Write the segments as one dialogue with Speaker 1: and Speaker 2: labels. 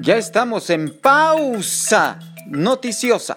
Speaker 1: Ya estamos en pausa noticiosa.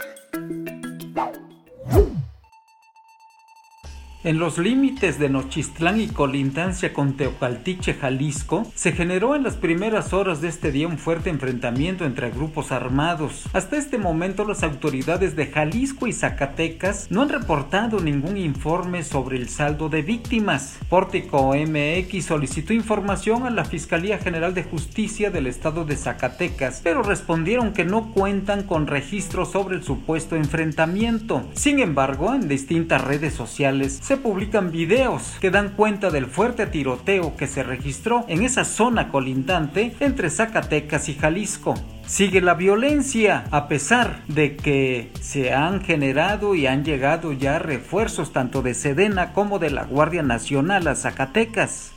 Speaker 2: En los límites de Nochistlán y colindancia con Teocaltiche, Jalisco, se generó en las primeras horas de este día un fuerte enfrentamiento entre grupos armados. Hasta este momento las autoridades de Jalisco y Zacatecas no han reportado ningún informe sobre el saldo de víctimas. Pórtico MX solicitó información a la Fiscalía General de Justicia del Estado de Zacatecas, pero respondieron que no cuentan con registros sobre el supuesto enfrentamiento. Sin embargo, en distintas redes sociales se publican videos que dan cuenta del fuerte tiroteo que se registró en esa zona colindante entre Zacatecas y Jalisco. Sigue la violencia, a pesar de que se han generado y han llegado ya refuerzos tanto de Sedena como de la Guardia Nacional a Zacatecas.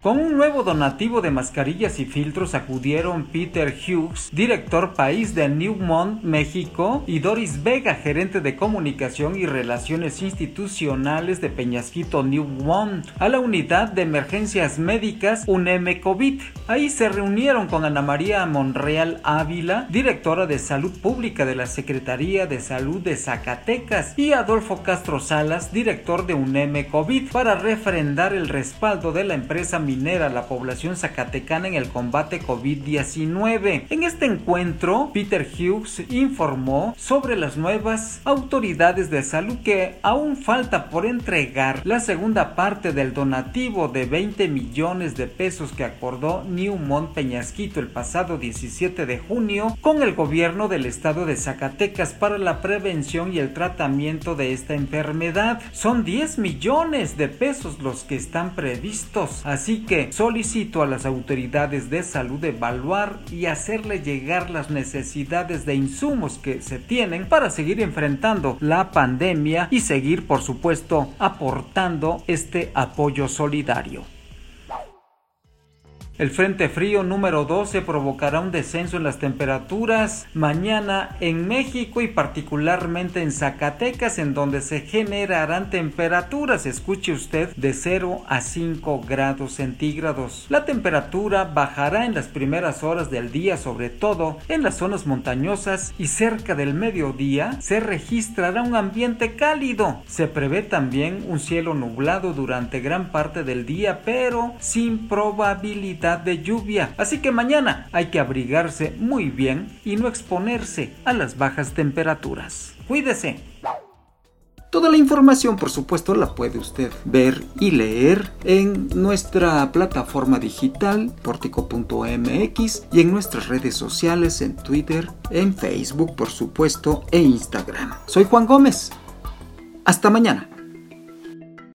Speaker 2: Con un nuevo donativo de mascarillas y filtros acudieron Peter Hughes, director país de Newmont, México, y Doris Vega, gerente de comunicación y relaciones institucionales de Peñasquito Newmont, a la unidad de emergencias médicas UNEM COVID. Ahí se reunieron con Ana María Monreal Ávila, directora de salud pública de la Secretaría de Salud de Zacatecas, y Adolfo Castro Salas, director de UNEM COVID, para refrendar el respaldo de la empresa minera la población zacatecana en el combate COVID-19. En este encuentro, Peter Hughes informó sobre las nuevas autoridades de salud que aún falta por entregar la segunda parte del donativo de 20 millones de pesos que acordó Newmont Peñasquito el pasado 17 de junio con el gobierno del estado de Zacatecas para la prevención y el tratamiento de esta enfermedad. Son 10 millones de pesos los que están previstos, así que solicito a las autoridades de salud evaluar y hacerle llegar las necesidades de insumos que se tienen para seguir enfrentando la pandemia y seguir, por supuesto, aportando este apoyo solidario. El Frente Frío número 12 provocará un descenso en las temperaturas mañana en México y particularmente en Zacatecas, en donde se generarán temperaturas, escuche usted, de 0 a 5 grados centígrados. La temperatura bajará en las primeras horas del día, sobre todo en las zonas montañosas y cerca del mediodía se registrará un ambiente cálido. Se prevé también un cielo nublado durante gran parte del día, pero sin de lluvia, así que mañana hay que abrigarse muy bien y no exponerse a las bajas temperaturas. Cuídese.
Speaker 1: Toda la información, por supuesto, la puede usted ver y leer en nuestra plataforma digital portico.mx y en nuestras redes sociales en Twitter, en Facebook, por supuesto, e Instagram. Soy Juan Gómez. Hasta mañana.